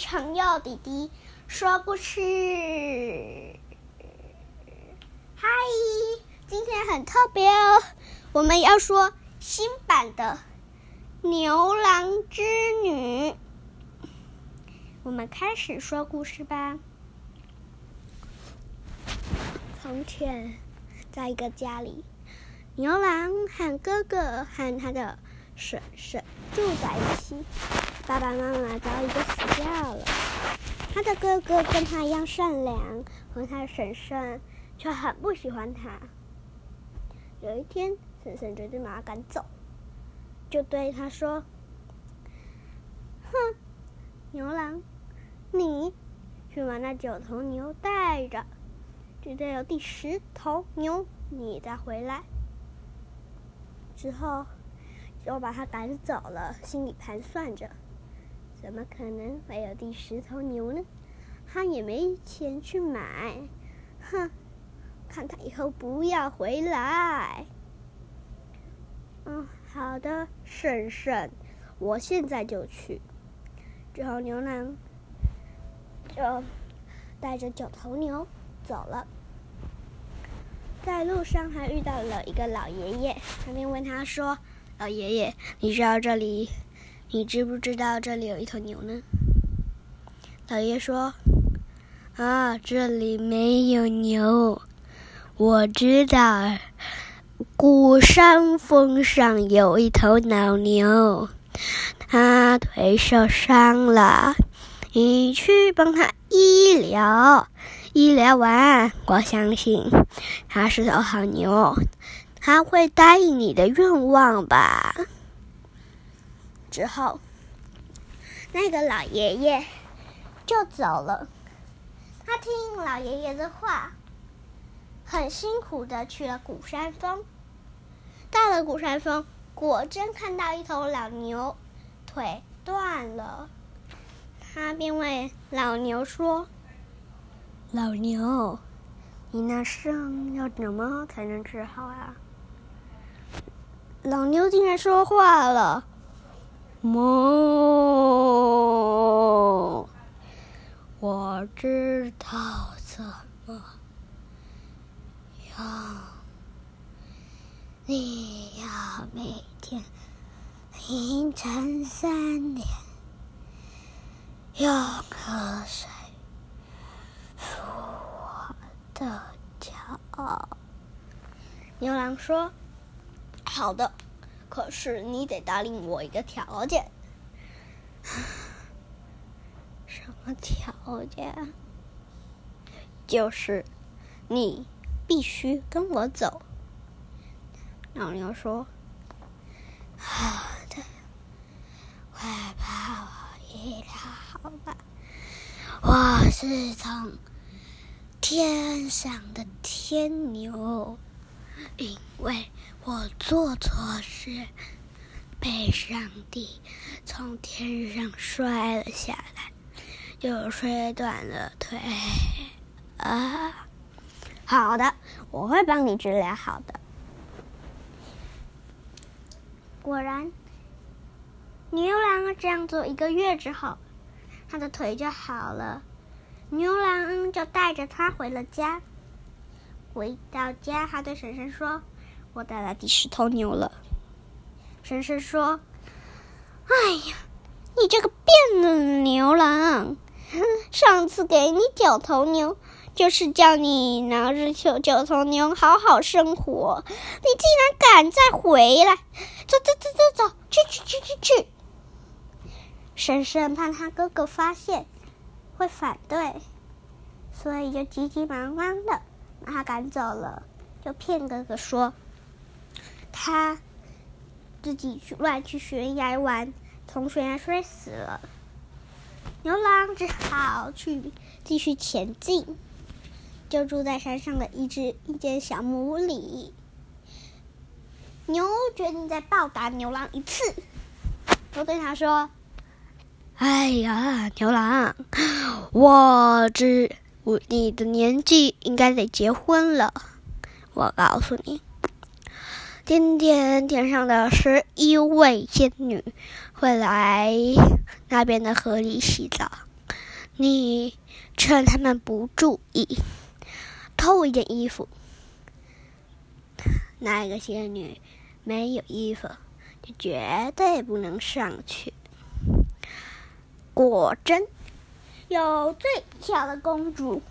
程佑弟弟说故事。嗨，今天很特别哦，我们要说新版的《牛郎织女》。我们开始说故事吧。从前，在一个家里，牛郎和哥哥和他的婶婶住在一起。爸爸妈妈早已经死掉了，他的哥哥跟他一样善良，和他的婶婶却很不喜欢他。有一天，婶婶决定把他赶走，就对他说：“哼，牛郎，你去把那九头牛带着。”直到有第十头牛，你再回来。之后就把他赶走了，心里盘算着：怎么可能会有第十头牛呢？他也没钱去买。哼，看他以后不要回来。嗯，好的，婶婶，我现在就去。之后牛郎就带着九头牛。走了，在路上还遇到了一个老爷爷，他便问他说：“老爷爷，你知道这里？你知不知道这里有一头牛呢？”老爷说：“啊，这里没有牛，我知道，古山峰上有一头老牛，它腿受伤了，你去帮它医疗。”医疗完，我相信他是头好牛，他会答应你的愿望吧。之后，那个老爷爷就走了。他听老爷爷的话，很辛苦的去了古山峰。到了古山峰，果真看到一头老牛腿断了。他便问老牛说。老牛，你那伤要怎么才能治好啊？老牛竟然说话了，梦！我知道怎么样，你要每天凌晨三点用河水。我的脚。牛郎说：“好的，可是你得答应我一个条件。什么条件？就是你必须跟我走。”老牛说：“ 好的，快把我医疗好吧。我是从……”天上的天牛，因为我做错事，被上帝从天上摔了下来，就摔断了腿。啊，好的，我会帮你治疗好的。果然，牛郎这样做一个月之后，他的腿就好了。牛郎就带着他回了家。回到家，他对婶婶说：“我带来第十头牛了。”婶婶说：“哎呀，你这个变的牛郎！上次给你九头牛，就是叫你拿着九九头牛好好生活，你竟然敢再回来！走走走走走，去去去去去！”婶婶怕他哥哥发现。会反对，所以就急急忙忙的他赶走了，就骗哥哥说他自己去乱去悬崖玩，从悬崖摔死了。牛郎只好去继续前进，就住在山上的一只一间小木屋里。牛决定再报答牛郎一次，就对他说。哎呀，牛郎，我知你的年纪应该得结婚了。我告诉你，今天天上的十一位仙女会来那边的河里洗澡，你趁他们不注意偷一件衣服。那个仙女没有衣服，就绝对不能上去。果真，有最小的公主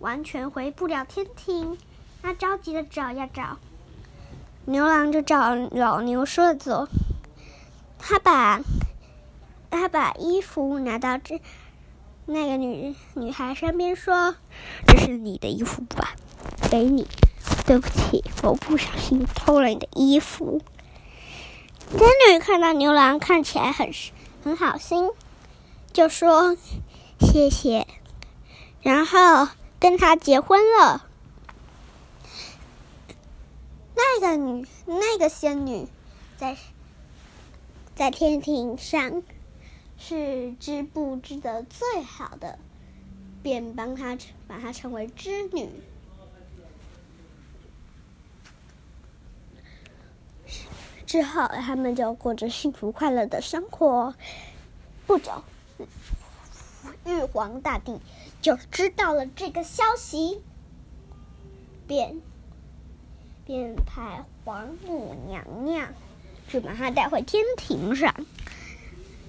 完全回不了天庭，她着急的找呀找。牛郎就照老牛说的做，他把他把衣服拿到这那个女女孩身边，说：“这是你的衣服吧？给你。对不起，我不小心偷了你的衣服。”仙女看到牛郎看起来很很好心，就说：“谢谢。”然后跟他结婚了。那个女，那个仙女，在在天庭上是织布织的最好的，便帮她把她称为织女。之后，他们就过着幸福快乐的生活。不久，玉皇大帝就知道了这个消息，便。便派王母娘娘去把她带回天庭上。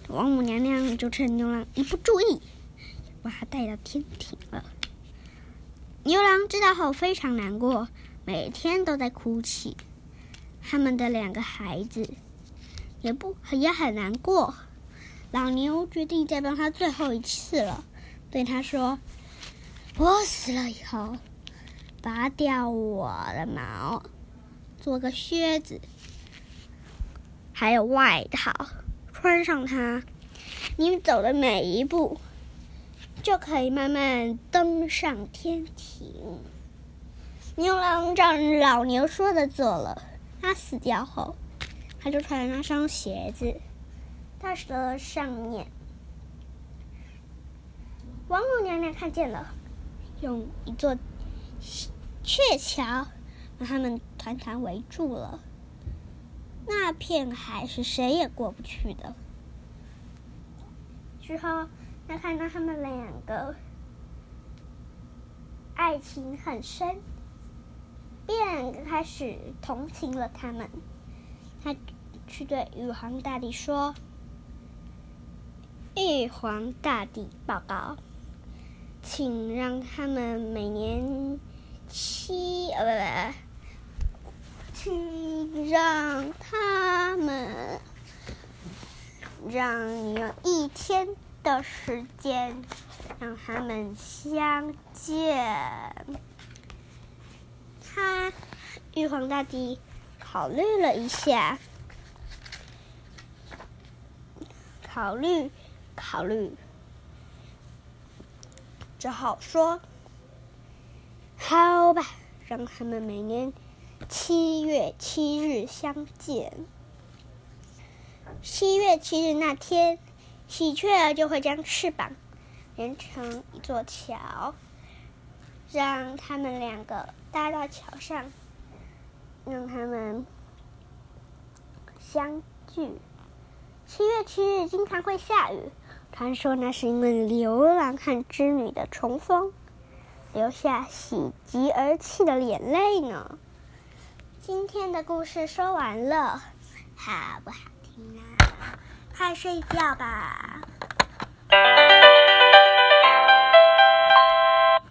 王母娘娘就趁牛郎一不注意，把他带到天庭了。牛郎知道后非常难过，每天都在哭泣。他们的两个孩子也不也很难过。老牛决定再帮他最后一次了，对他说：“我死了以后。”拔掉我的毛，做个靴子，还有外套，穿上它，你走的每一步，就可以慢慢登上天庭。牛郎照老牛说的做了。他死掉后，他就穿了那双鞋子，到了上面。王母娘娘看见了，用一座。鹊桥把他们团团围住了，那片海是谁也过不去的。之后，他看到他们两个爱情很深，便开始同情了他们。他去对玉皇大帝说：“玉皇大帝报告，请让他们每年。”七呃不不，请让他们让你用一天的时间让他们相见。他玉皇大帝考虑了一下，考虑考虑，只好说。好吧，让他们每年七月七日相见。七月七日那天，喜鹊儿就会将翅膀连成一座桥，让他们两个搭到桥上，让他们相聚。七月七日经常会下雨，传说那是因为牛郎和织女的重逢。留下喜极而泣的眼泪呢。今天的故事说完了，好不好听啊？快睡觉吧。